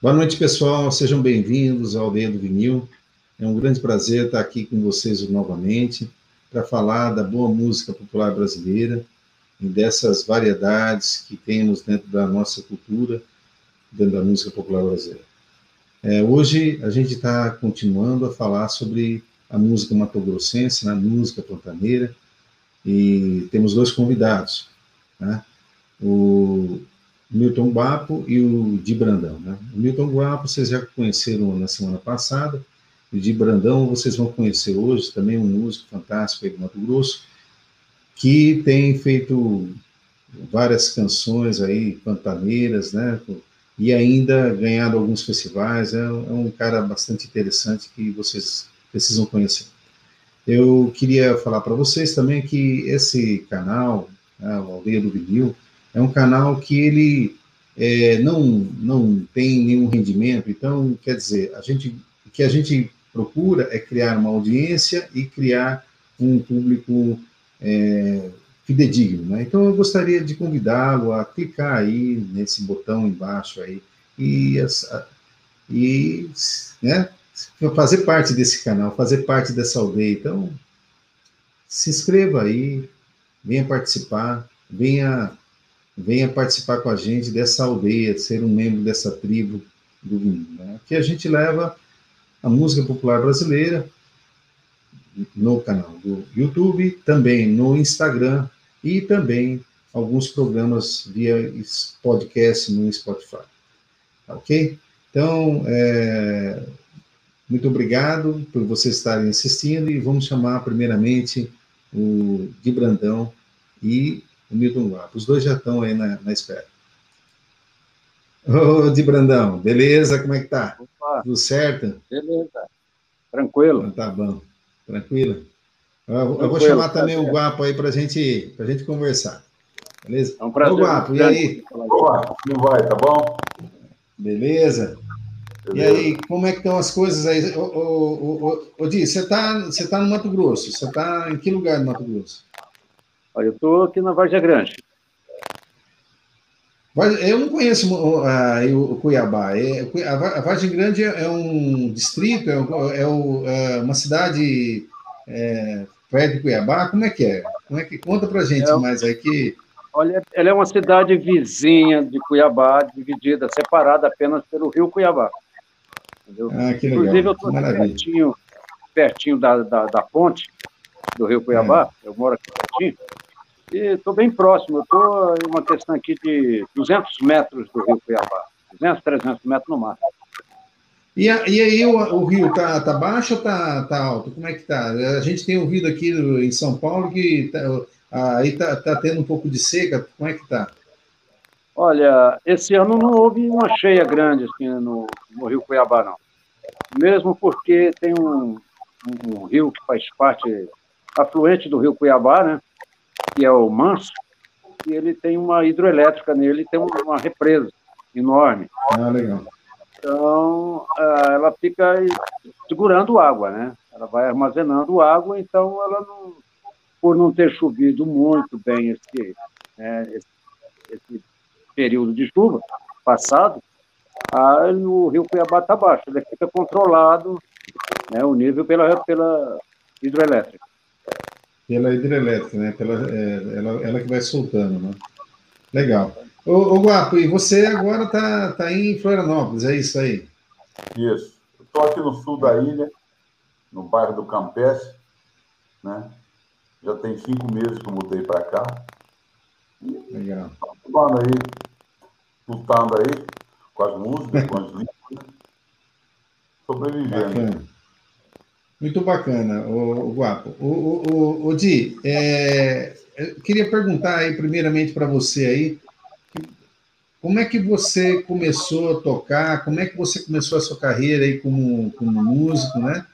Boa noite, pessoal. Sejam bem-vindos ao Aldeia do Vinil. É um grande prazer estar aqui com vocês novamente para falar da boa música popular brasileira e dessas variedades que temos dentro da nossa cultura, dentro da música popular brasileira. É, hoje a gente está continuando a falar sobre a música matogrossense, né, a música pantaneira, e temos dois convidados, né? o Milton Guapo e o Di Brandão. Né? O Milton Guapo vocês já conheceram na semana passada, o Di Brandão vocês vão conhecer hoje, também um músico fantástico aí do Mato Grosso, que tem feito várias canções aí pantaneiras, né? E ainda ganhado alguns festivais, é, é um cara bastante interessante que vocês precisam conhecer. Eu queria falar para vocês também que esse canal, né, o Aldeia do Vinil, é um canal que ele é, não, não tem nenhum rendimento, então, quer dizer, a gente, o que a gente procura é criar uma audiência e criar um público é, fidedigno, né? Então, eu gostaria de convidá-lo a clicar aí nesse botão embaixo aí e, e né, fazer parte desse canal, fazer parte dessa aldeia. Então, se inscreva aí, venha participar, venha venha participar com a gente dessa aldeia, ser um membro dessa tribo do vinho. Né? Que a gente leva a música popular brasileira no canal do YouTube, também no Instagram e também alguns programas via podcast no Spotify. Ok? Então, é, muito obrigado por vocês estarem assistindo e vamos chamar primeiramente o Di Brandão e o Milton Guapo. Os dois já estão aí na, na espera. Ô, Di Brandão, beleza? Como é que tá? Opa. Tudo certo? Beleza. Tranquilo. Então, tá bom. Tranquilo? Eu, eu vou chamar tá também o Guapo aí para gente, a gente conversar. Beleza? É um prazer. Ô, Guapo, e aí? Boa, como vai? Tá bom? Beleza? Beleza? E aí, como é que estão as coisas aí? Ô, ô, ô, ô, Di, você está você tá no Mato Grosso? Você está em que lugar do Mato Grosso? Olha, eu estou aqui na Vargem Grande. Eu não conheço uh, o Cuiabá. É, a Vargem Grande é um distrito, é, é, é uma cidade é, perto de Cuiabá. Como é que é? Como é que conta para gente é, mais aí que Olha, ela é uma cidade vizinha de Cuiabá, dividida, separada apenas pelo Rio Cuiabá. Entendeu? Ah, que legal. Inclusive, eu estou pertinho, pertinho da, da, da, ponte do Rio Cuiabá, é. eu moro aqui pertinho, estou bem próximo, estou em uma questão aqui de 200 metros do Rio Cuiabá, 200, 300 metros no máximo. E, e aí o, o, rio tá, tá baixo ou tá, tá alto? Como é que tá? A gente tem ouvido aqui em São Paulo que tá, aí tá, tá tendo um pouco de seca. Como é que tá? Olha, esse ano não houve uma cheia grande assim, no, no Rio Cuiabá, não. Mesmo porque tem um, um, um rio que faz parte afluente do Rio Cuiabá, né? Que é o Manso, e ele tem uma hidroelétrica nele, tem uma represa enorme. Ah, legal. Então, ah, ela fica segurando água, né? Ela vai armazenando água, então ela não, por não ter chovido muito bem esse, né, esse, esse período de chuva passado, a, o rio Cuiabá está baixo, ele fica controlado né, o nível pela, pela hidroelétrica. Pela hidrelétrica, né? Pela, é, ela, ela que vai soltando, né? Legal. Ô, ô Guapo, e você agora está tá em Florianópolis, é isso aí? Isso. Estou aqui no sul da ilha, no bairro do Campestre, né? Já tem cinco meses que eu mudei para cá. Legal. Lutando aí, lutando aí com as músicas, com as línguas, né? sobrevivendo. Bacana. Muito bacana, o, o Guapo. O, o, o, o Di, é, eu queria perguntar aí, primeiramente, para você aí, como é que você começou a tocar, como é que você começou a sua carreira aí como, como músico, né?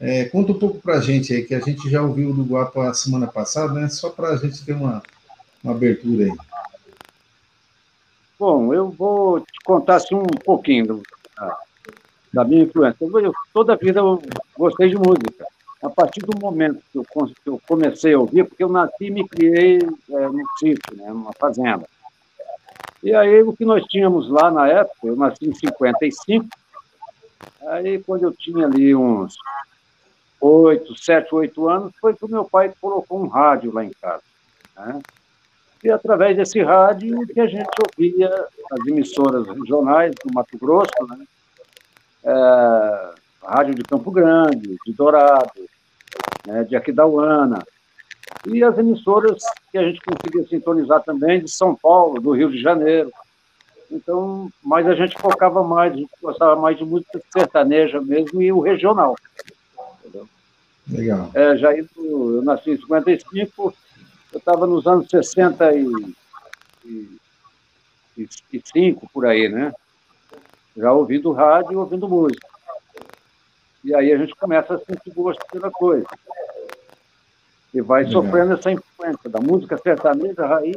É, conta um pouco para a gente aí, que a gente já ouviu do Guapo a semana passada, né? Só para a gente ter uma, uma abertura aí. Bom, eu vou te contar assim, um pouquinho do, da minha influência. Eu, toda a vida eu gostei de música. A partir do momento que eu, que eu comecei a ouvir, porque eu nasci e me criei é, no sítio, né, numa fazenda. E aí, o que nós tínhamos lá na época, eu nasci em 55, aí quando eu tinha ali uns oito, sete, oito anos, foi que o meu pai colocou um rádio lá em casa. Né? E através desse rádio que a gente ouvia as emissoras regionais do Mato Grosso, né? É, rádio de Campo Grande, de Dourado, né? de Aquidauana, e as emissoras que a gente conseguia sintonizar também de São Paulo, do Rio de Janeiro. Então, mas a gente focava mais, a gente gostava mais de música sertaneja mesmo e o regional. Entendeu? Legal. É, já indo, eu nasci em 55, eu estava nos anos 65, por aí, né? Já ouvindo rádio e ouvindo música. E aí a gente começa a sentir gosto pela coisa. E vai Legal. sofrendo essa influência da música sertaneja, raiz,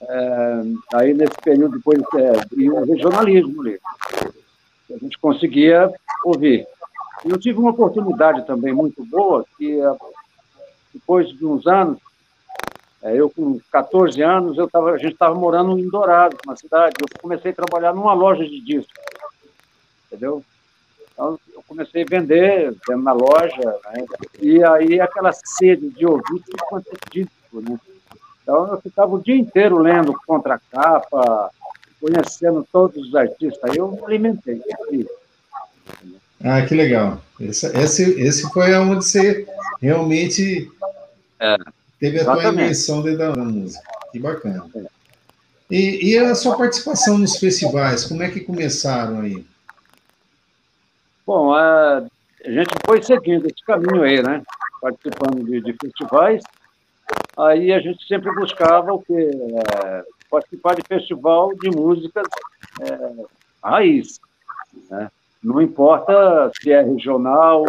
é, aí nesse período depois, é, e o regionalismo ali. A gente conseguia ouvir. E eu tive uma oportunidade também muito boa, que é, depois de uns anos, eu, com 14 anos, eu tava, a gente estava morando em Dourados, na cidade. Eu comecei a trabalhar numa loja de discos. Entendeu? Então, eu comecei a vender, vendo na loja, né? e aí aquela sede de ouvir quanto é disco, né? Então, eu ficava o dia inteiro lendo contracapa, conhecendo todos os artistas. Aí eu me alimentei. Ah, que legal. Esse, esse, esse foi onde você realmente é. Teve a Exatamente. tua eleição dentro da música. Que bacana. E, e, a sua participação nos festivais, como é que começaram aí? Bom, a, a gente foi seguindo esse caminho aí, né? Participando de, de festivais. Aí a gente sempre buscava o quê? É, participar de festival de músicas é, raiz. Né? Não importa se é regional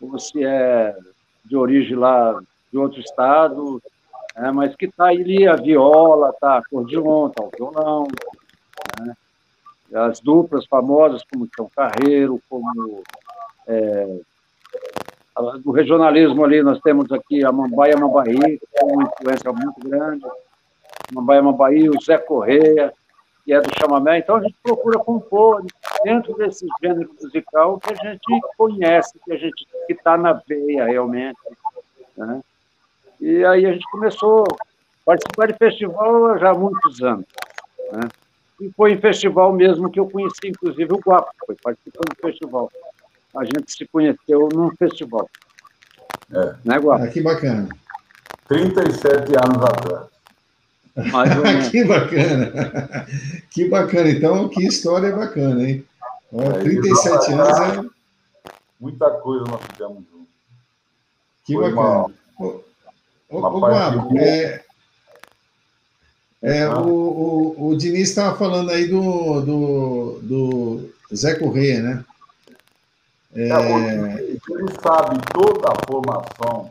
ou se é de origem lá de outro estado, é, mas que está ali a viola, tá acordeon, está o violão, né? as duplas famosas como São Carreiro, como é, do regionalismo ali nós temos aqui a Mambaia Mambaí, que uma influência muito grande, Mambaia Mambaí, o Zé Correia, que é do chamamé, então a gente procura compor dentro desse gênero musical que a gente conhece, que a gente que está na veia realmente, né? E aí a gente começou a participar de festival já há muitos anos. Né? E foi em festival mesmo que eu conheci, inclusive, o Guapo, foi participando do festival. A gente se conheceu num festival. É. Né, Guapo? Ah, que bacana. 37 anos atrás. que bacana. Que bacana. Então, que história bacana, hein? é, 37 anos é... Muita coisa nós fizemos juntos. Que Foi bacana. Uma... Ô, Guapo, é, é, o, o, o Diniz estava falando aí do, do, do Zé Corrêa, né? É... É, ele sabe toda a formação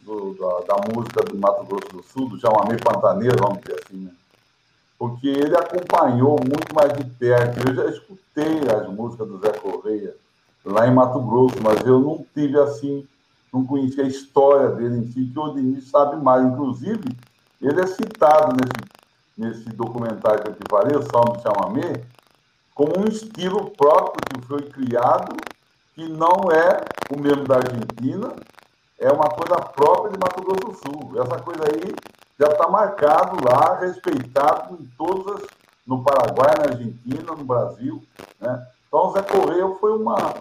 do, da, da, música do Mato Grosso do Sul, do chamamé pantaneiro, vamos dizer assim, né? Porque ele acompanhou muito mais de perto. Eu já escutei as músicas do Zé Correia lá em Mato Grosso, mas eu não tive assim não conhecia a história dele em si, que o Denis sabe mais. Inclusive, ele é citado nesse, nesse documentário que eu te falei, o Salmo de Chamamé, como um estilo próprio que foi criado, que não é o mesmo da Argentina, é uma coisa própria de Mato Grosso do Sul. Essa coisa aí já está marcado lá, respeitado em todas as, no Paraguai, na Argentina, no Brasil. Né? Então, Zé Correia foi, uma,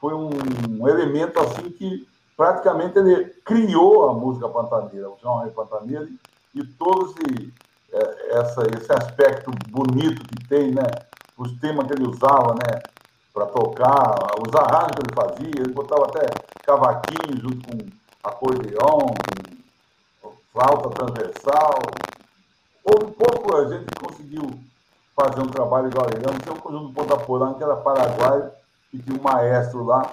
foi um elemento assim que praticamente ele criou a música pantaneira, o João Rei Pantaneiro, e todo esse, é, essa, esse aspecto bonito que tem, né? Os temas que ele usava, né? Para tocar, os arranjos que ele fazia, ele botava até cavaquinho junto com acordeão, com flauta transversal. Houve pouco a gente conseguiu fazer um trabalho igual ele. Sei o conjunto do Ponta Porã, que era paraguaio, e tinha um maestro lá,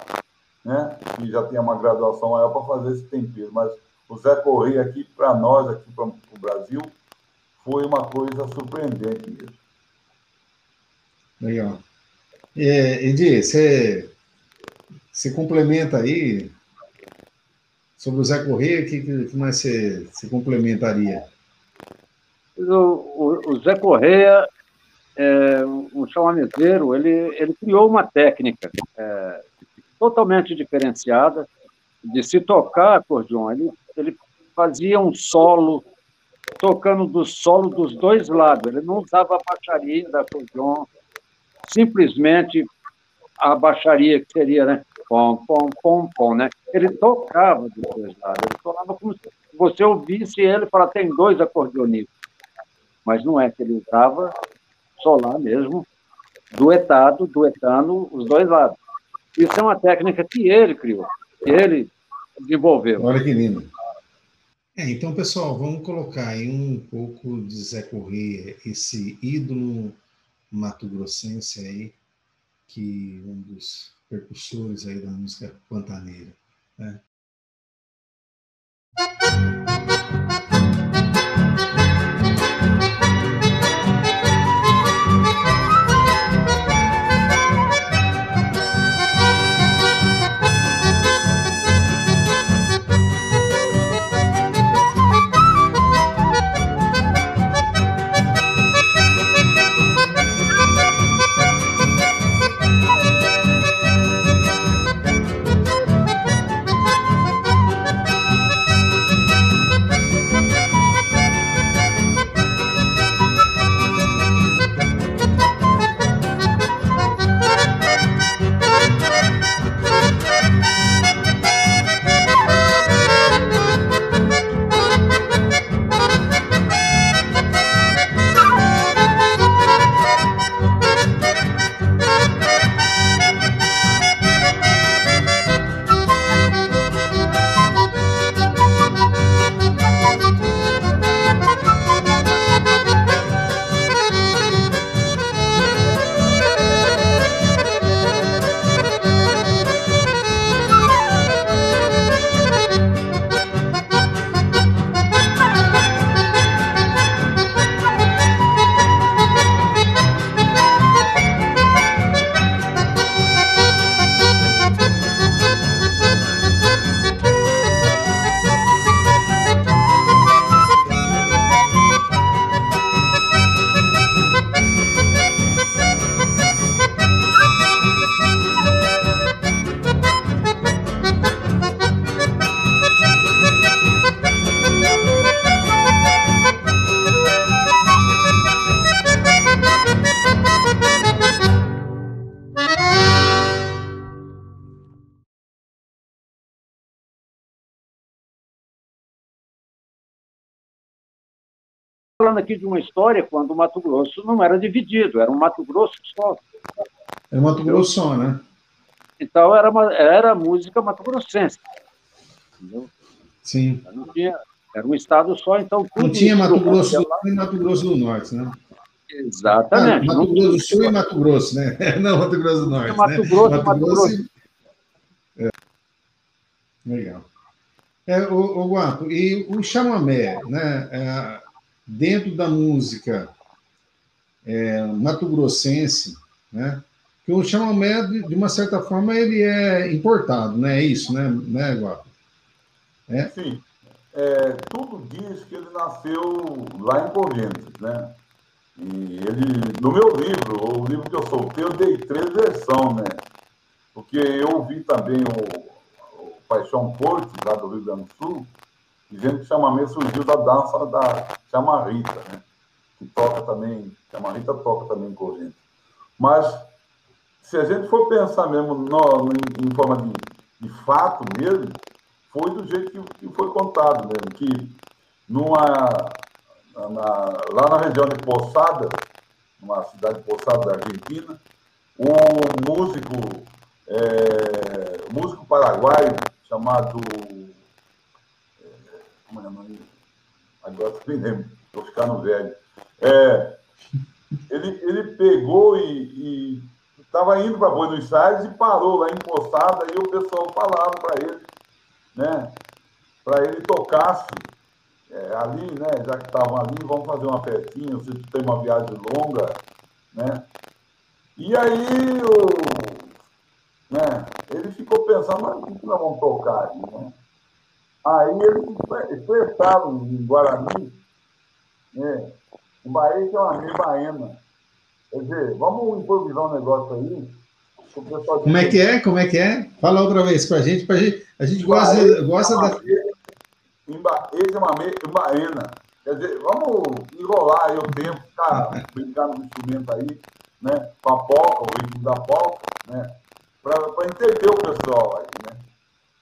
né, que já tinha uma graduação maior para fazer esse tempero. Mas o Zé Correia aqui, para nós, aqui para o Brasil, foi uma coisa surpreendente mesmo. Legal. É, Edi, você, você complementa aí sobre o Zé Correia, o que, que mais você, você complementaria? O, o, o Zé Correia, é, um chamamezeiro, ele, ele criou uma técnica é, totalmente diferenciada de se tocar acordeon. Ele, ele fazia um solo, tocando do solo dos dois lados. Ele não usava a baixaria da acordeon, simplesmente a baixaria que seria, né? Pom, pom, pom, pom, né? Ele tocava dos dois lados. Ele tocava como se você ouvisse ele falar, tem dois acordeonistas. Mas não é que ele usava solar mesmo, duetado, duetando os dois lados. Isso é uma técnica que ele criou, que ele desenvolveu. Olha que lindo. É, então, pessoal, vamos colocar aí um pouco de Zé Corrêa, esse ídolo mato-grossense aí, que um dos percussores aí da música pantaneira. Né? Falando aqui de uma história quando o Mato Grosso não era dividido, era um Mato Grosso só. Era Mato Grosso só, né? Então era, uma, era música mato-grossense. Entendeu? Sim. Tinha, era um estado só, então. Não tinha Mato Grosso do Sul e Mato Grosso do Norte, né? Exatamente. Ah, Mato Grosso do Sul e Mato Grosso, né? Não, Mato Grosso do Norte. Mato né? Grosso, Mato, Mato Grosso. Grosso. É. Legal. É, o, o Guapo, e o chamamé, né? É, dentro da música é, mato-grossense, né? Que o chamamé, de uma certa forma, ele é importado, né? É isso, né, né Guapo? É? Sim. É, tudo diz que ele nasceu lá em Correntes, né? E ele, no meu livro, o livro que eu soltei, eu dei três versões, né? Porque eu ouvi também o, o Paixão Cortes, lá do Rio Grande do Sul, dizendo que o chamamento surgiu da dança da chamarrita, né? que toca também, chamarrita toca também corrente. Mas, se a gente for pensar mesmo no, em, em, forma de, de, fato mesmo, foi do jeito que, que foi contado mesmo, que numa, na, lá na região de Poçada, numa cidade de da Argentina, o músico, é, músico paraguaio chamado é nome? Agora me lembro, estou ficando velho. É, ele, ele pegou e estava indo para Buenos Aires e parou lá encostado, aí o pessoal falava para ele, né? Para ele tocasse é, ali, né? Já que estavam ali, vamos fazer uma festinha, você tem uma viagem longa, né? E aí o, né, ele ficou pensando, mas o que nós vamos tocar aí, né? Aí eles expressaram em Guarani É. O Bahia é uma meia baiana. Quer dizer, vamos improvisar um negócio aí. Como é que é? Como é que é? Fala outra vez para a gente. Pra gente a gente gosta, gosta da. Esse é uma meia baiana. Quer dizer, vamos enrolar aí o tempo, ficar brincando no instrumento aí, né? Com a polca, o ritmo da polca, né? Para entender o pessoal aí, né?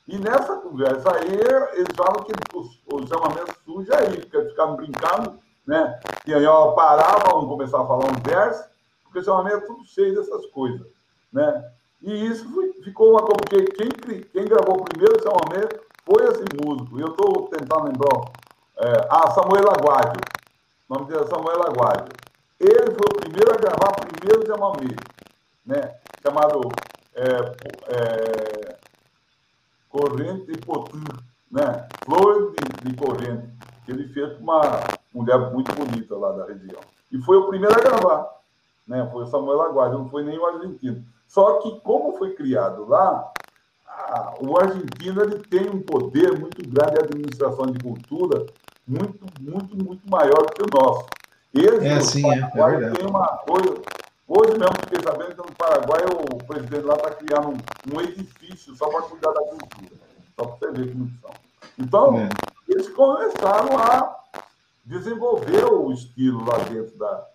E nessa conversa aí, eles falam que os, os chamamentos surgem aí, porque eles ficavam brincando, né? E aí, ó, paravam, começar a falar um verso, porque o chamamento é tudo cheio dessas coisas, né? E isso foi, ficou uma coisa, porque quem, quem gravou o primeiro chamamento foi esse músico. E eu estou tentando lembrar. É, ah, Samuel Aguadio. O nome dele é Samuel Aguadio. Ele foi o primeiro a gravar o primeiro chamamento, né? Chamado é, é, corrente e potir, né? Flor de, de corrente, que ele fez com uma mulher muito bonita lá da região. E foi o primeiro a gravar, né? Foi o Samuel Aguardo, não foi nem o argentino. Só que como foi criado lá, a, o argentino ele tem um poder muito grande de administração de cultura, muito, muito, muito maior do que o nosso. Eles, é, sim, é, é verdade. Tem uma coisa, Hoje mesmo fiquei sabendo que no Paraguai o presidente lá está criando um, um, edifício só para cuidar da cultura. Só para você ver como são. Então, é. eles começaram a desenvolver o estilo lá dentro da,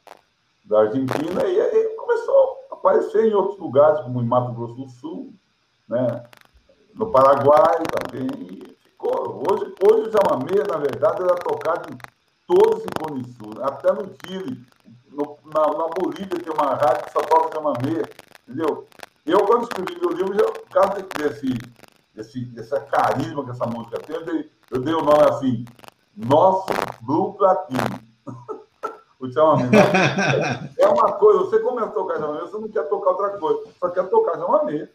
da Argentina e aí começou a aparecer em outros lugares, como em Mato Grosso do Sul, né? no Paraguai também. E ficou. Hoje, hoje o chamamé, na verdade, era tocado em todos os Cone Sul, até no Chile na, na, Bolívia tem uma rádio que só toca chamamé, entendeu? Eu, quando escrevi meu livro, já, por causa desse, desse, carisma que essa música tem, eu dei, eu dei o nome assim, Nosso Blue Platino. o chamamé. é uma coisa, você começa a tocar chamamé, você não quer tocar outra coisa, só quer tocar chamamé.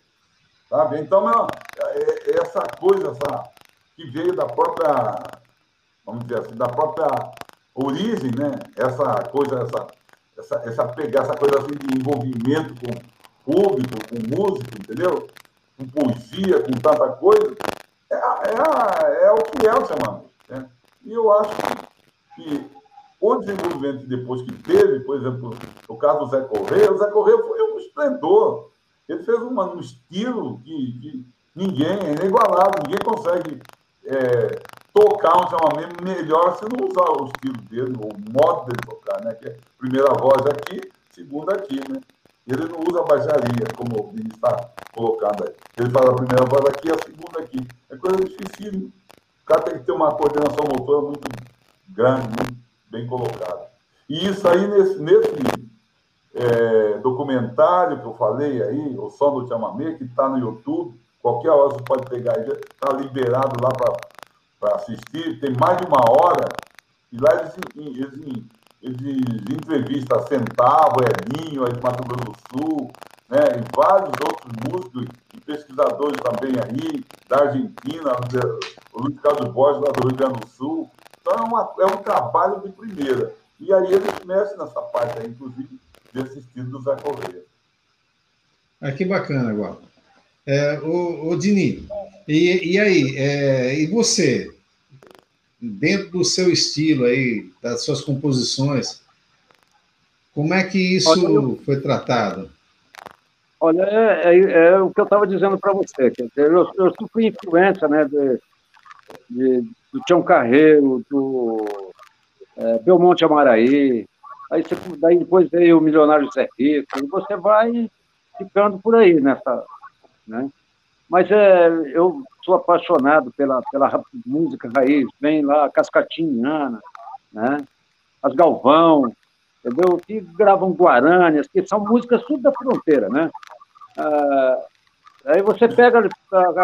Sabe? Então, é, é, essa coisa essa, que veio da própria, vamos dizer assim, da própria origem, né? Essa coisa, essa, essa, essa pegar essa coisa assim de envolvimento com público, com música, entendeu? Com poesia, com tanta coisa, é, é, é o que é o chamamento. Né? E eu acho que, o desenvolvimento depois que teve, por exemplo, o caso do Zé Correia, o Zé Correia foi um esplendor. Ele fez uma, um estilo que, que ninguém, é inigualável, ninguém consegue é, tocar um chamamento melhor se não usar o estilo dele, o modo dele tocar, né? Que é primeira voz aqui, segunda aqui, né? Ele não usa baixaria, como o Vini está colocando aí. Ele faz a primeira voz aqui a segunda aqui. É coisa difícil. O cara tem que ter uma coordenação motora muito grande, muito bem colocada. E isso aí, nesse, nesse é, documentário que eu falei aí, O Som do Chamamé, que está no YouTube, qualquer hora você pode pegar está liberado lá para para assistir, tem mais de uma hora, e lá eles, eles, eles entrevistam Centavo, Elinho, aí de Mato Grosso do Sul, né, e vários outros músicos e pesquisadores também aí, da Argentina, o Luiz Carlos Borges, lá do Rio Grande do Sul. Então é, uma, é um trabalho de primeira. E aí eles mexem nessa parte aí, inclusive, desse estilo do Zé Correia. Ah, que bacana agora. É, o, o Dini, e, e aí, é, e você, dentro do seu estilo aí, das suas composições, como é que isso olha, foi tratado? Olha, é, é, é o que eu estava dizendo para você. Quer dizer, eu, eu sofri influência né, de, de, do Tião Carreiro, do é, Belmonte Amaraí, aí você, daí depois veio o Milionário Zé Rico, e você vai ficando por aí nessa, né? Mas é, eu sou apaixonado pela, pela música raiz, vem lá Cascatinhana, né? as Galvão, entendeu? Que gravam Guaranias, que são músicas tudo da fronteira, né? Ah, aí você pega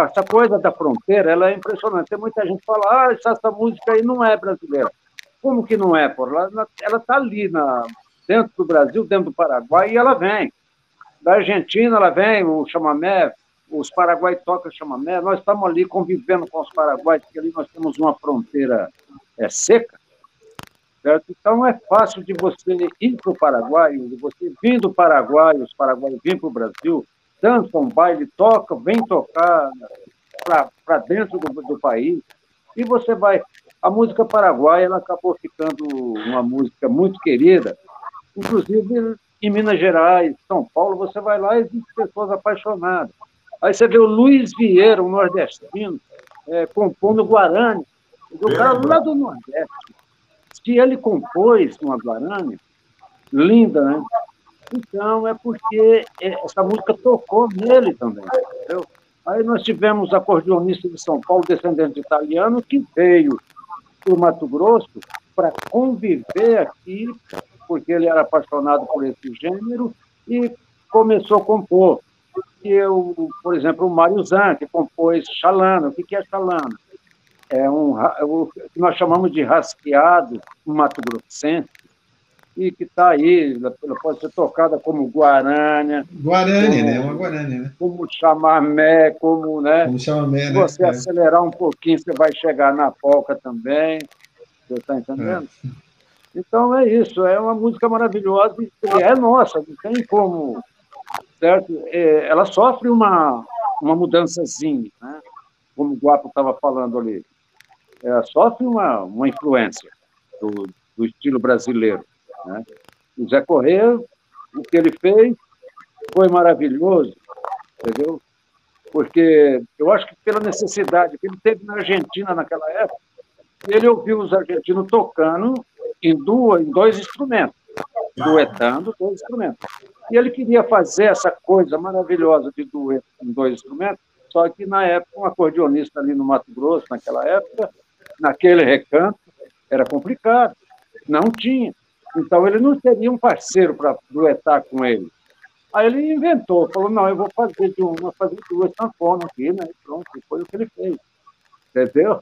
essa coisa da fronteira, ela é impressionante. Tem muita gente que fala, ah, essa, essa música aí não é brasileira. Como que não é, por Ela está ali na, dentro do Brasil, dentro do Paraguai, e ela vem. Da Argentina, ela vem, o chamamé, os paraguaios tocam chamamé, nós estamos ali convivendo com os paraguaios, porque ali nós temos uma fronteira é, seca, certo? Então é fácil de você ir para o Paraguai, de você vir do Paraguai, os paraguaios vêm para o Brasil, dançam, baile, tocam, vem tocar para dentro do, do país, e você vai A música paraguaia ela acabou ficando uma música muito querida, inclusive em Minas Gerais, São Paulo, você vai lá e existe pessoas apaixonadas. Aí você vê o Luiz Vieira, um nordestino, é, compondo Guarani. O cara lá do Nordeste. Se ele compôs uma Guarani, linda, né? Então é porque essa música tocou nele também, entendeu? Aí nós tivemos acordeonista de São Paulo, descendente de italiano, que veio para o Mato Grosso para conviver aqui, porque ele era apaixonado por esse gênero, e começou a compor. E eu, por exemplo, o Mário Zan, que compôs Xalana. O que é Xalana? É um, é o que nós chamamos de rasqueado Mato Grossense, e que está aí, ela pode ser tocada como Guarânia. Guarânia, né? Uma Guarânia, né? Como chamamé, como, né? Como chamamé, né? Se você é. acelerar um pouquinho, você vai chegar na polca também. Você está entendendo? É. Então é isso, é uma música maravilhosa e é nossa, não tem como. Certo? É, ela sofre uma, uma mudançazinha, né? como o Guapo estava falando ali. Ela sofre uma, uma influência do, do estilo brasileiro. Né? O Zé Corrêa, o que ele fez foi maravilhoso, entendeu? Porque eu acho que pela necessidade que ele teve na Argentina naquela época, ele ouviu os argentinos tocando em, duas, em dois instrumentos, duetando dois instrumentos. E ele queria fazer essa coisa maravilhosa de dueto em dois instrumentos, só que na época, um acordeonista ali no Mato Grosso, naquela época, naquele recanto, era complicado, não tinha. Então ele não teria um parceiro para duetar com ele. Aí ele inventou, falou, não, eu vou fazer de uma, fazer duas sanfonas aqui, né? E pronto, foi o que ele fez. Entendeu?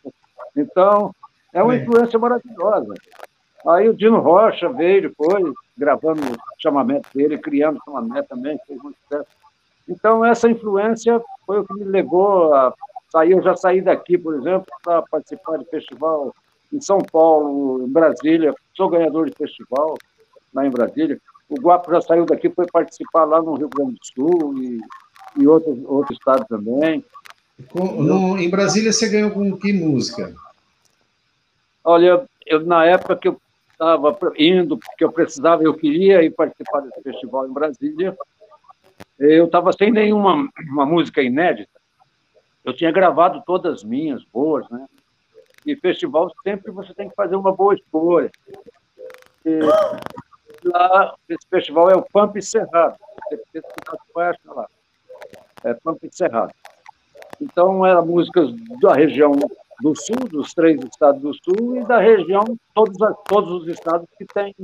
Então, é uma influência maravilhosa. Aí o Dino Rocha veio depois, gravando o chamamento dele, criando o chamamento também, fez muito sucesso. Então, essa influência foi o que me levou a sair. Eu já saí daqui, por exemplo, para participar de festival em São Paulo, em Brasília, sou ganhador de festival lá em Brasília. O Guapo já saiu daqui, foi participar lá no Rio Grande do Sul e, e outros, outros estados também. Com, no, em Brasília você ganhou com que música? Olha, eu, na época que eu estava indo, porque eu precisava, eu queria ir participar desse festival em Brasília, eu estava sem nenhuma uma música inédita. Eu tinha gravado todas as minhas boas, né? E festival sempre você tem que fazer uma boa escolha. E lá, esse festival é o Pampa Cerrado. Você vai achar lá. É Pampa Cerrado. Então, eram músicas da região do sul, dos três estados do sul, e da região, todos, todos os estados que têm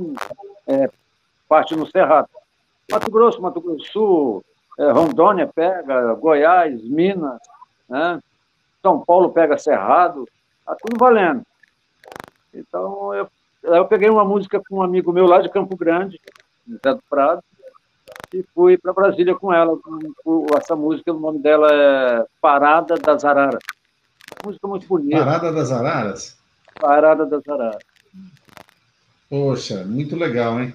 é, parte no Cerrado. Mato Grosso, Mato Grosso do Sul, é, Rondônia pega, Goiás, Minas, né? São Paulo pega Cerrado, tá tudo valendo. Então, eu, eu peguei uma música com um amigo meu lá de Campo Grande, Zé do Prado, e fui para Brasília com ela. Com, com, essa música, o nome dela é Parada das Araras. Música muito bonita. Parada das Araras? Parada das Araras. Poxa, muito legal, hein?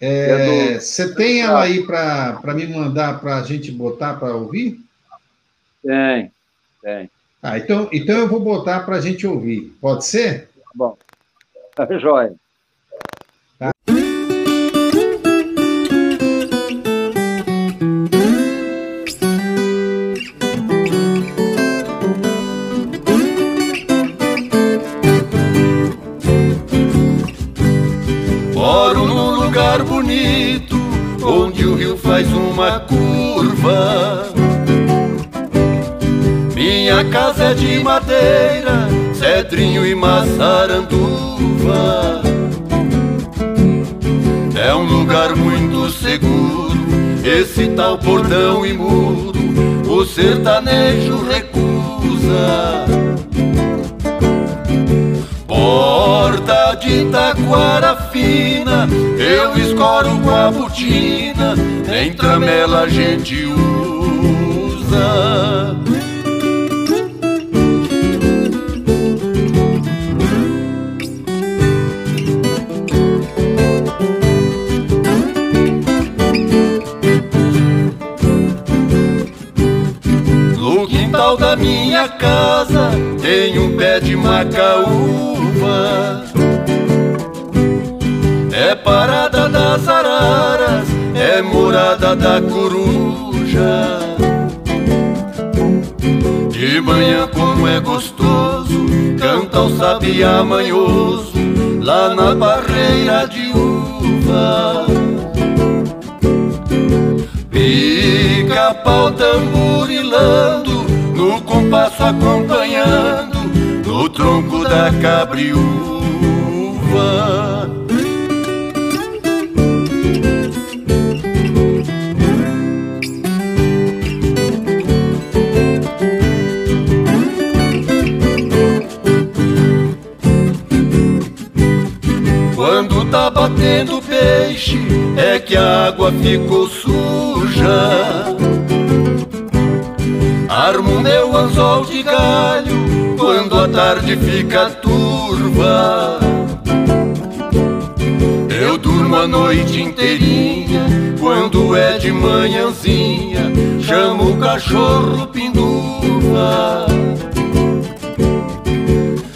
É, você é tem ela aí para me mandar para a gente botar para ouvir? Tem, tem. Ah, então, então eu vou botar para a gente ouvir. Pode ser? Bom, tá jóia. De madeira, cedrinho e maçaranduva. É um lugar muito seguro, esse tal portão imundo, o sertanejo recusa. Porta de taquara fina, eu escoro com a botina, nem tramela a gente usa. minha casa tem um pé de macaúba, É parada das araras, é morada da coruja. De manhã, como é gostoso, canta o sabiá manhoso lá na barreira de uva. Pica pau tamburilando compasso acompanhando, no tronco da cabriúva. tá batendo peixe, é que a água ficou suja. Armo meu anzol de galho quando a tarde fica turva. Eu durmo a noite inteirinha quando é de manhãzinha, chamo o cachorro pinduva.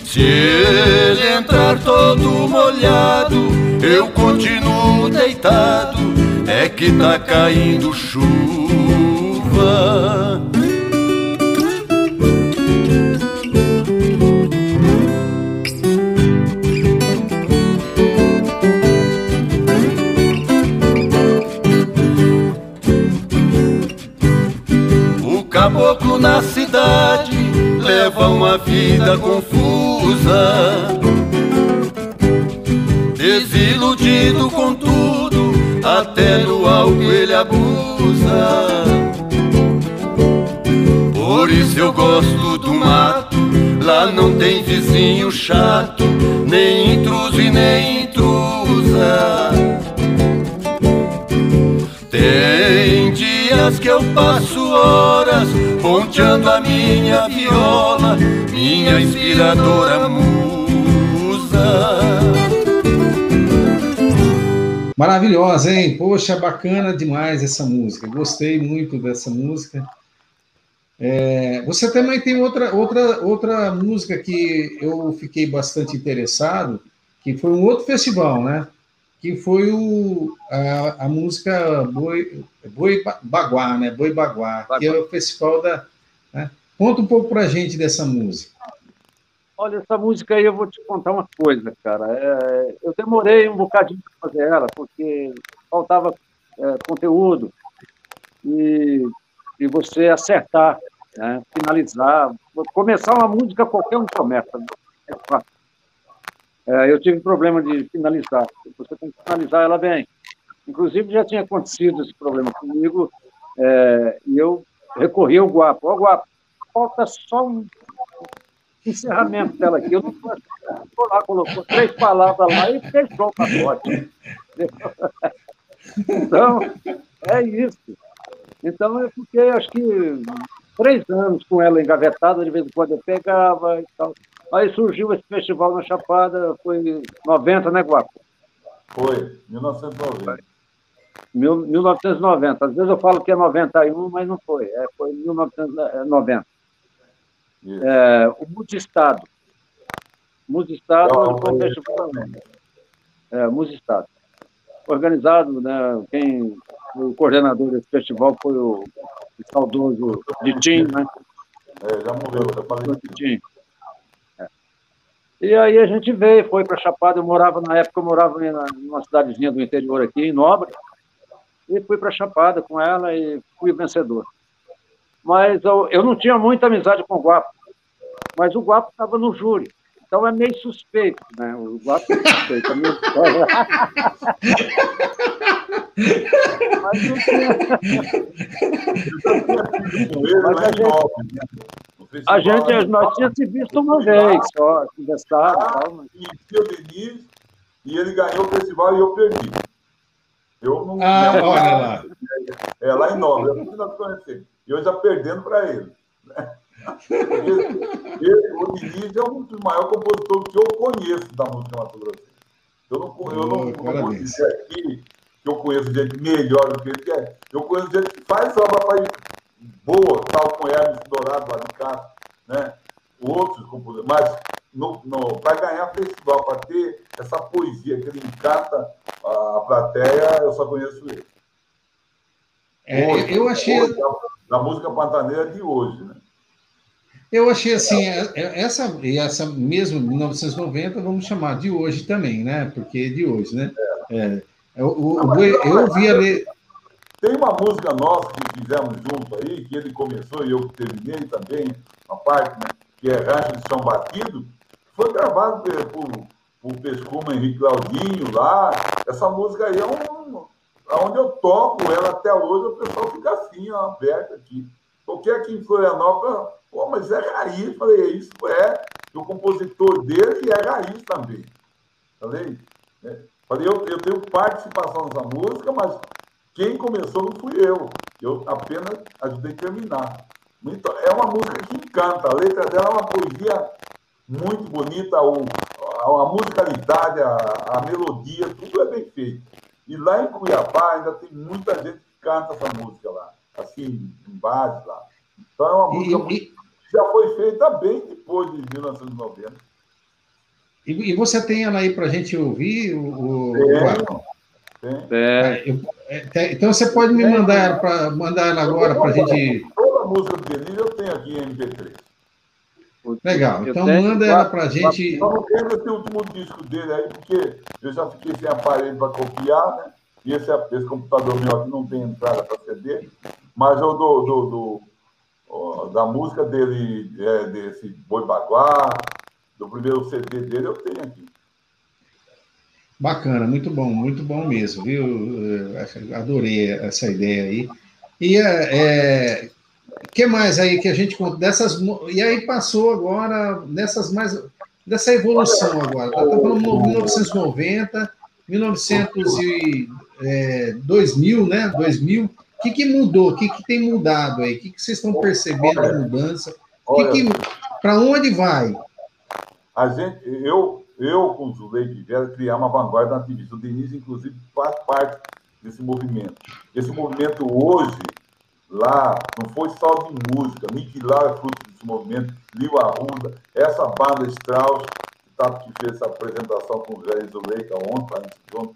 Se ele entrar todo molhado, eu continuo deitado. É que tá caindo chuva. Na cidade leva uma vida confusa. Desiludido com tudo, até no álcool ele abusa. Por isso eu gosto do mato, lá não tem vizinho chato, nem intruso e nem intrusa. Que eu passo horas ponteando a minha viola, minha inspiradora musa. Maravilhosa, hein? Poxa, bacana demais essa música. Gostei muito dessa música. É, você também tem outra, outra, outra música que eu fiquei bastante interessado, que foi um outro festival, né? Que foi o, a, a música Boi, Boi Baguá, né? Boi Baguá, Baguá, que é o festival da. Né? Conta um pouco para a gente dessa música. Olha, essa música aí eu vou te contar uma coisa, cara. É, eu demorei um bocadinho para fazer ela, porque faltava é, conteúdo e, e você acertar, né? finalizar. Começar uma música, qualquer um começa. É fácil. É, eu tive problema de finalizar. Você tem que finalizar ela bem. Inclusive, já tinha acontecido esse problema comigo, é, e eu recorri ao Guapo. Ó, Guapo, falta só um encerramento dela aqui. Eu não foi lá, colocou três palavras lá e fechou o pacote. Então, é isso. Então, eu fiquei, acho que, três anos com ela engavetada, de vez em quando eu pegava e tal. Aí surgiu esse festival na Chapada, foi 90, né, Guapo? Foi, 1990. 1990. Às vezes eu falo que é 91, mas não foi. É, foi 1990. É, o Multistado. Multistado foi um festival. É, Multistado. Organizado, né? Quem, o coordenador desse festival foi o, o saudoso Ditim, né? É, já morreu, já falei. Ditim. E aí a gente veio, foi para Chapada. Eu morava, na época, eu morava em uma cidadezinha do interior aqui, em Nobre. E fui para Chapada com ela e fui vencedor. Mas eu, eu não tinha muita amizade com o Guapo. Mas o Guapo estava no júri. Então é meio suspeito, né? O Guapo é suspeito. Minha história... Mas não tinha. Mas a gente... A gente, nós tínhamos se visto uma vez só, conversado ah. E o Denis, e ele ganhou o festival e eu perdi. Eu não. Ah, olha lá. É, lá em Nova, eu não nós conhecemos. E eu já perdendo para ele. Né? Ele, o Diniz é um dos maiores compositores que eu conheço da música Mato Grosso. Eu não, eu não, oh, não vou dizer aqui eu conheço gente melhor do que ele, que é. Eu conheço gente que faz obra boa, tal com Hermes Dourado lá de né? outros compositores, mas para ganhar festival, para ter essa poesia que ele encanta a plateia, eu só conheço ele. É, hoje, eu achei. Hoje, da, música pantaneira de hoje, né? Eu achei assim, é, é, essa, essa mesmo 1990, vamos chamar de hoje também, né? Porque é de hoje, né? É. Eu, eu, eu, eu ouvi ali. Tem uma música nossa que fizemos junto aí, que ele começou e eu terminei também, uma parte, né? Que é Rancho de Chão Batido, foi gravado por, por Pescuma Henrique Claudinho lá. Essa música aí é um. Onde eu toco ela até hoje, o pessoal fica assim, ó, aberto aqui. Porque aqui em Florianópolis, pô, mas é raiz. Falei, é isso é. O compositor dele é raiz também. Falei, é. Falei, eu, eu tenho participação nessa música, mas quem começou não fui eu. Eu apenas ajudei a terminar. Então, é uma música que encanta. A letra dela é uma poesia muito bonita, o, a, a musicalidade, a, a, melodia, tudo é bem feito. E lá em Cuiabá ainda tem muita gente que canta essa música lá, assim, em bares lá. Então é uma música e, que já foi feita bem depois de 1990. E, e você tem ela aí para a gente ouvir? O, o... É. É, então você pode me mandar, pra, mandar ela agora para a gente. Toda a música do Denise eu tenho aqui em MP3. Legal, então manda ela para a gente. Só não tenho esse último disco dele aí, porque eu já fiquei sem aparelho para copiar, né? E esse, esse computador meu aqui não tem entrada para CD, mas eu do, do, do, da música dele, é, desse Boi Baguá, do primeiro CD dele, eu tenho aqui. Bacana, muito bom, muito bom mesmo, viu? Adorei essa ideia aí. E é, é que mais aí que a gente dessas e aí passou agora nessas mais dessa evolução agora. Tá falando 1990, 1900 e é, 2000, né? 2000. O que, que mudou? O que, que tem mudado aí? O que, que vocês estão percebendo de mudança? Que que, para onde vai? A gente, eu, eu com o Zulei Vera criar uma vanguarda ativista. O Denise, inclusive, faz parte desse movimento. Esse movimento hoje lá não foi só de música. Lau é fruto desse movimento, Liu Arruda, essa banda Strauss, que, tá, que fez essa apresentação com o Zé Zuleika ontem, junto,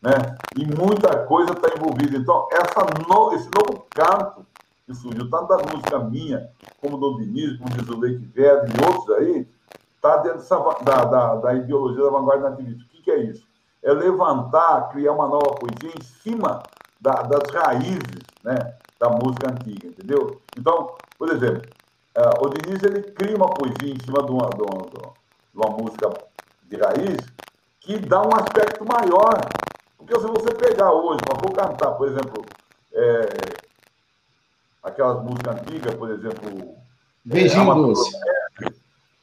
né? E muita coisa está envolvida. Então, essa no, esse novo canto que surgiu, tanto da música minha, como do Diniz, como do Zuleika Verde e outros aí, está dentro da, da, da, ideologia da vanguarda nativista. O que, que é isso? É levantar, criar uma nova poesia em cima da, das raízes, né? da música antiga, entendeu? Então, por exemplo, uh, o Diniz ele cria uma poesia em cima de uma, de uma, de uma música de raiz que dá um aspecto maior. Porque se você pegar hoje, para for cantar, por exemplo, é, aquelas músicas antigas, por exemplo. Beijinho é, doce.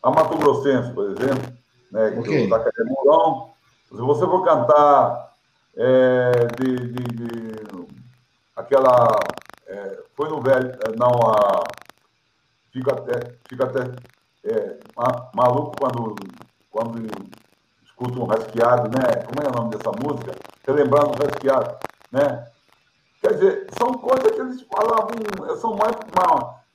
A Mato Grossense, por exemplo, né, okay. da Cadê Mourão. Se você for cantar é, de, de, de, aquela é, foi no velho, é, não, a, fica até, fica até é, maluco quando, quando escuta um rasqueado, né? Como é o nome dessa música? Relembrando o rasqueado, né? Quer dizer, são coisas que eles falavam, são mais,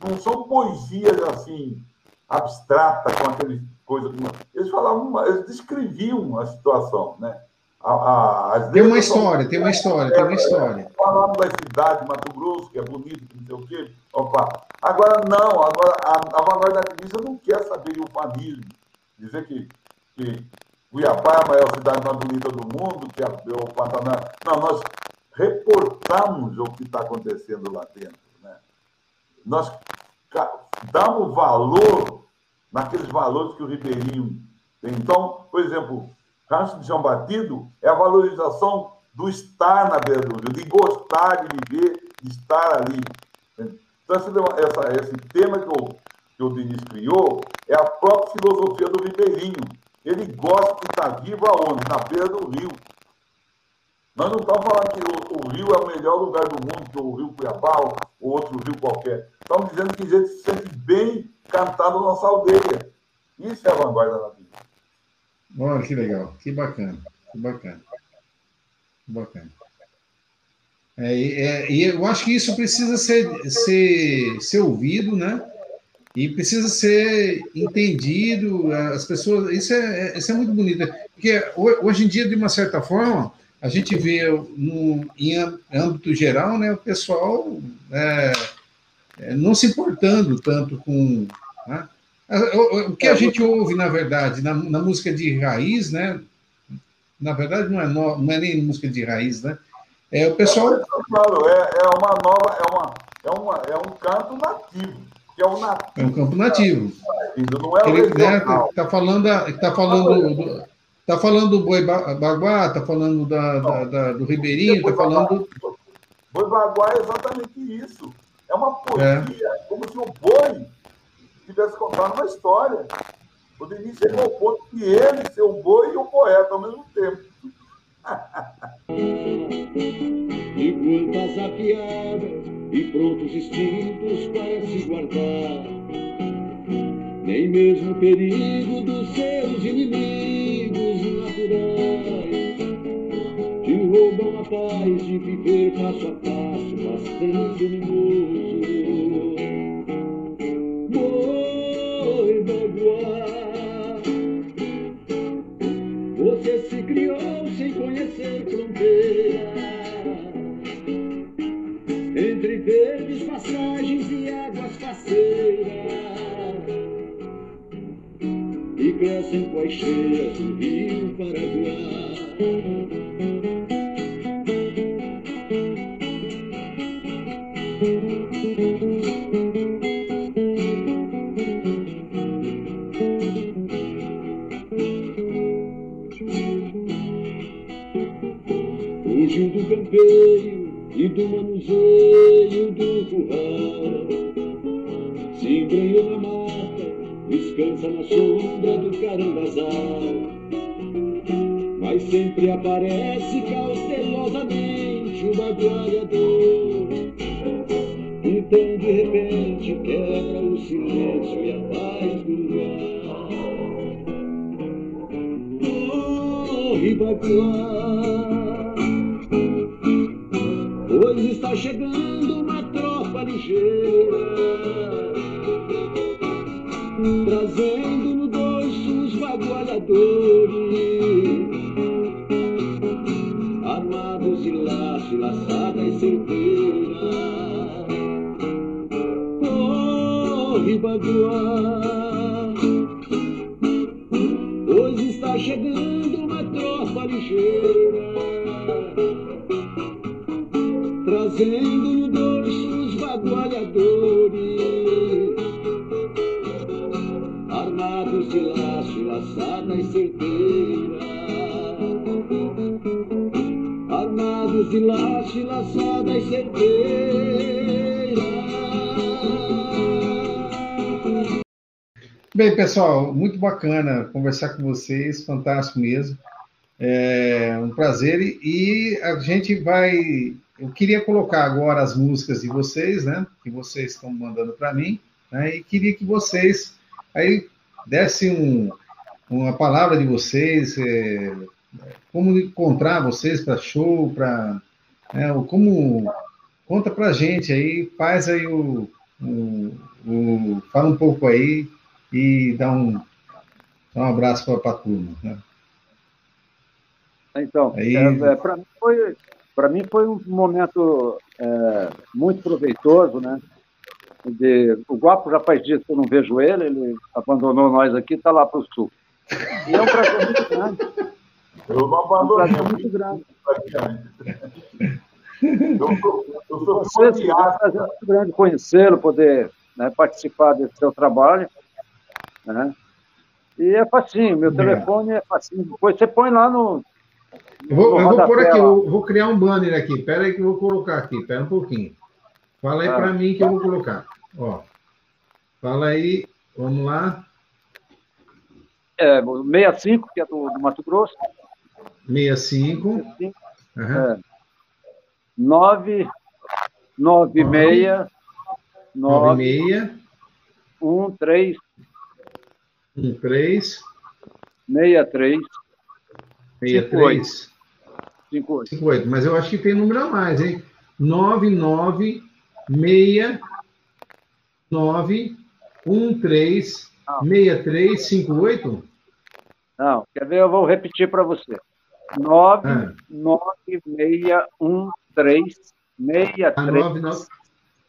não são poesias assim, abstratas, com aqueles coisas. Eles falavam, eles descreviam a situação, né? A, a, tem uma história, são... tem uma história, é, tem uma história. Falando da cidade de Mato Grosso, que é bonito, que não sei o quê. Opa. Agora, não, agora a, a vanguarda ativista não quer saber de ufanismo. Dizer que, que Cuiabá é a maior cidade mais bonita do mundo, que é o Pantanal. Não, nós reportamos o que está acontecendo lá dentro. Né? Nós damos valor naqueles valores que o Ribeirinho tem. Então, por exemplo, Rancho de João Batido é a valorização do estar na beira do rio, de gostar de viver, de estar ali. Então, essa, esse tema que o, que o Diniz criou é a própria filosofia do ribeirinho. Ele gosta de estar vivo aonde? Na beira do rio. Nós não estamos falando que o, o, rio é o melhor lugar do mundo, que o rio Cuiabá ou outro rio qualquer. Estamos dizendo que a gente se sente bem cantando nossa aldeia. Isso é a vanguarda na vida. Olha que legal, que bacana, que bacana, que bacana. É, é, e eu acho que isso precisa ser, ser, ser ouvido, né? E precisa ser entendido. As pessoas, isso é, isso é muito bonito, porque hoje em dia, de uma certa forma, a gente vê no, em âmbito geral, né, o pessoal é, é, não se importando tanto com. Né? O, que a é, gente ouve, na verdade, na, na, música de raiz, né? Na verdade, não é, no, não é nem música de raiz, né? É o pessoal. É, é uma nova, é, uma, é, uma, é um canto nativo. Que é, um nativo, é um campo nativo. Não é Ele, né, tá falando, tá falando do, Está falando do Boi Baguá, está falando da, da, da, do Ribeirinho, está falando. Boi Baguá é exatamente isso. É uma poesia, é. como se o boi estivesse contando uma história. O Denis chegou ao ponto que ele, seu boi e o poeta ao mesmo tempo. e quantas afiadas e prontos instintos para se guardar nem mesmo o perigo dos seus inimigos te roubam a paz de viver passo a passo, bastante luminoso. Boi Baguá, você se criou sem conhecer fronteira entre verdes passagens e águas faceiras e crescem com as cheias do rio Paraguai. Fugiu do campeiro e do manuseio do curral, se embrenhou na mata descansa na sombra do carambazal. Mas sempre aparece cautelosamente o bagualhador. Então de repente quebra o silêncio e a paz do lugar. Corre, baguá, pois está chegando uma tropa ligeira trazendo no dorso os vagualhadores, armados de laço, laçada e certeira. Corre, baguá, pois está chegando uma tropa ligeira, trazendo Armados de laço, laçada e certeira. Bem, pessoal, muito bacana conversar com vocês, fantástico mesmo. É um prazer e a gente vai. Eu queria colocar agora as músicas de vocês, né? Que vocês estão mandando para mim, né? E queria que vocês aí desse um, uma palavra de vocês, é, como encontrar vocês para show, para é, como conta para gente aí, faz aí o, o, o, fala um pouco aí e dá um, dá um abraço para a turma. Né? Então, aí... é, é para mim foi para mim foi um momento é, muito proveitoso, né? de. O Guapo já faz dias que eu não vejo ele, ele abandonou nós aqui, está lá para o sul. E é um prazer muito grande. Eu não abandonei. É um muito grande. Eu sou, eu sou Você, é um prazer muito grande conhecê-lo, poder né, participar desse seu trabalho. Né? E é facinho, meu telefone é facinho. Depois você põe lá no. Eu vou, eu vou pôr aqui, eu vou criar um banner aqui. Espera aí que eu vou colocar aqui, espera um pouquinho. Fala aí ah. para mim que eu vou colocar. Ó, fala aí, vamos lá. É, 65, que é do, do Mato Grosso. 65. 65. Uhum. É. 9, 96, 96, 1, 3, 1, 3, 63, 63, 58. 58. Mas eu acho que tem número a mais, hein? 99, 6, 9 1 3 63 58? Não, quer ver? Eu vou repetir para você. 99613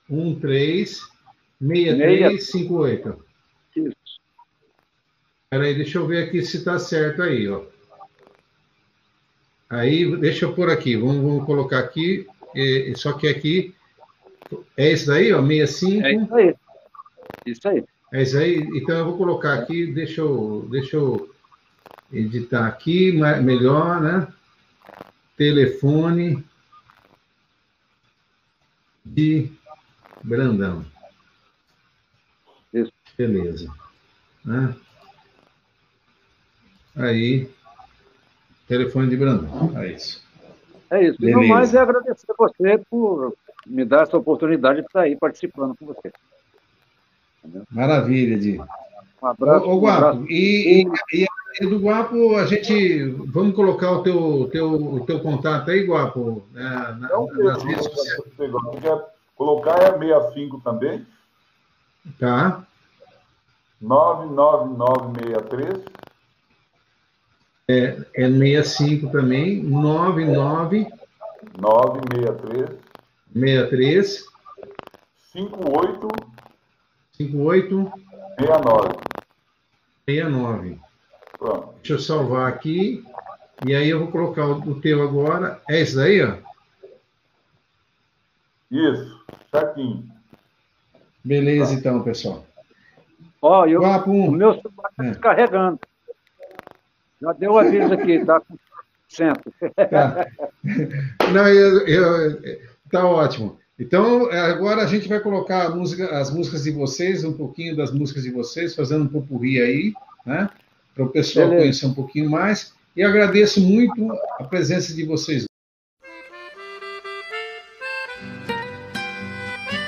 63 6358. Isso. Peraí, deixa eu ver aqui se está certo aí, ó. Aí, deixa eu pôr aqui, vamos, vamos colocar aqui, é, só que aqui, é esse daí, ó, 65? É isso aí. Isso aí. É isso aí? Então eu vou colocar aqui, deixa eu, deixa eu editar aqui, melhor, né? Telefone de Brandão. Isso. Beleza. Né? Aí, telefone de Brandão. É isso. É isso. E no mais é agradecer a você por me dar essa oportunidade de estar aí participando com você. Entendeu? Maravilha, Di. Um abraço. Ô, ô Guapo, um abraço. E, e, e, do Guapo, a gente. Vamos colocar o teu, teu, o teu contato aí, Guapo, na, na, nas redes sociais. Colocar é 65 também. Tá. 99963. É, é 65 também. 99. 963. 63. 58. 58. 69. 69. Pronto. Deixa eu salvar aqui. E aí eu vou colocar o, o teu agora. É esse daí, ó? Isso, certinho. Beleza, tá. então, pessoal. Ó, eu, o meu celular está é. descarregando. Já deu aviso aqui, tá com cento. Tá. Não, eu, eu, tá ótimo. Então, agora a gente vai colocar música, as músicas de vocês, um pouquinho das músicas de vocês, fazendo um popurri aí, né? Para o pessoal Beleza. conhecer um pouquinho mais. E agradeço muito a presença de vocês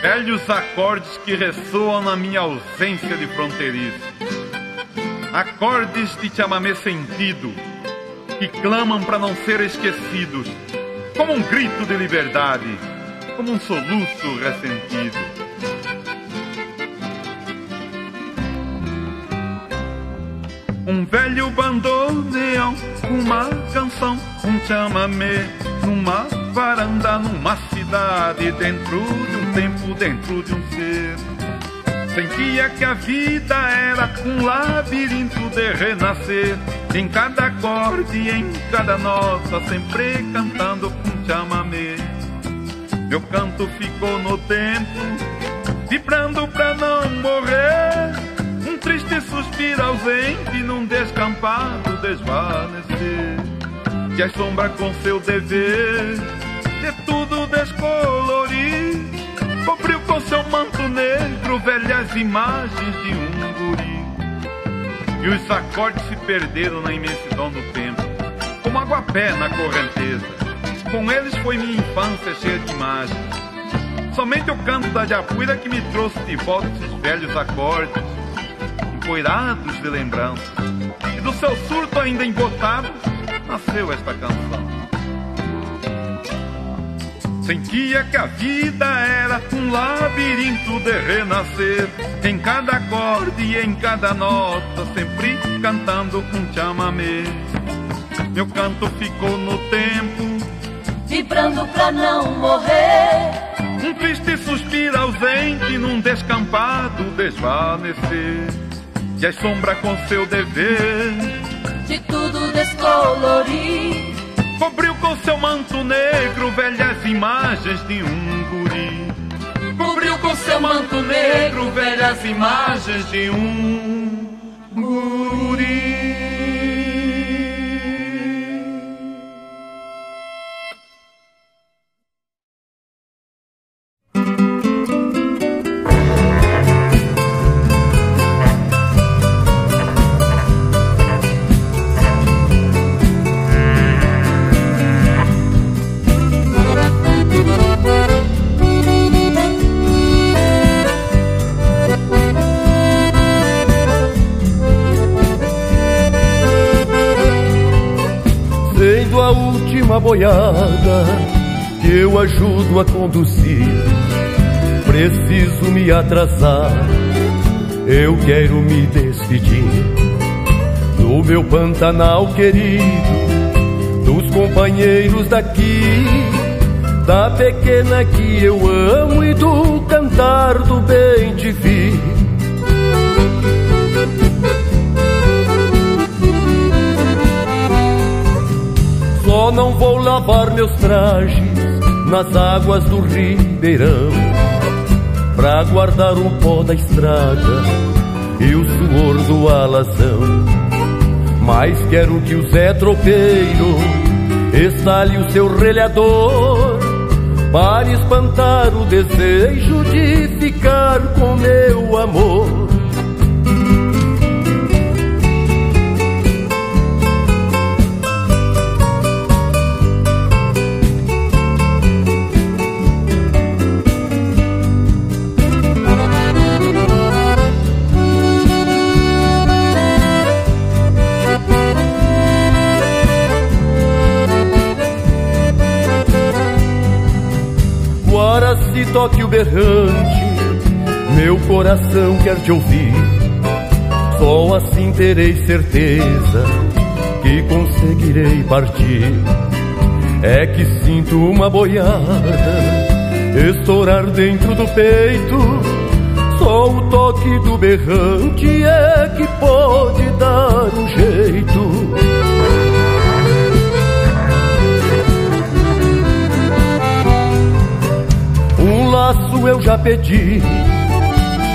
velhos acordes que ressoam na minha ausência de fronteiriço. Acordes de chamamé sentido, que clamam para não ser esquecidos, como um grito de liberdade, como um soluço ressentido. Um velho bandoneão, uma canção, um chamamé, numa varanda, numa cidade, dentro de um tempo, dentro de um ser. Sentia que a vida era um labirinto de renascer, em cada acorde, em cada nota, sempre cantando com chamamé. Meu canto ficou no tempo, vibrando pra não morrer. Suspiro ausente num descampado desvanecer. Que a sombra com seu dever de tudo descolorir. Cobriu com seu manto negro velhas imagens de um guri. E os acordes se perderam na imensidão do tempo, como água-pé na correnteza. Com eles foi minha infância cheia de imagens. Somente o canto da japuira que me trouxe de volta esses velhos acordes, empoeirados de lembranças. E do seu surto ainda embotado, nasceu esta canção. Sentia que a vida era um labirinto de renascer. Em cada acorde e em cada nota, sempre cantando com chamamé. Meu canto ficou no tempo, vibrando pra não morrer. Um triste suspiro ausente num descampado desvanecer. E a sombra com seu dever de tudo descolorir Cobriu com seu manto negro velhas imagens de um guri. Cobriu com seu manto negro velhas imagens de um guri. Boiada que eu ajudo a conduzir. Preciso me atrasar, eu quero me despedir do meu Pantanal querido, dos companheiros daqui, da pequena que eu amo e do cantar do bem te vi. Só não vou lavar meus trajes nas águas do Ribeirão, pra guardar o pó da estrada e o suor do alazão mas quero que o Zé Tropeiro estale o seu relhador para espantar o desejo de ficar com meu amor. Toque o berrante, meu coração quer te ouvir. Só assim terei certeza que conseguirei partir. É que sinto uma boiada estourar dentro do peito. Só o toque do berrante é que pode dar um jeito. Laço eu já pedi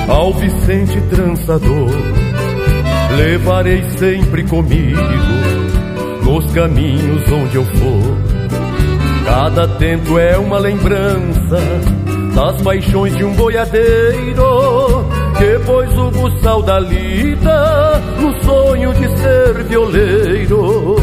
ao Vicente Trançador. Levarei sempre comigo nos caminhos onde eu for. Cada tempo é uma lembrança das paixões de um boiadeiro que o buçal da lida no sonho de ser violeiro.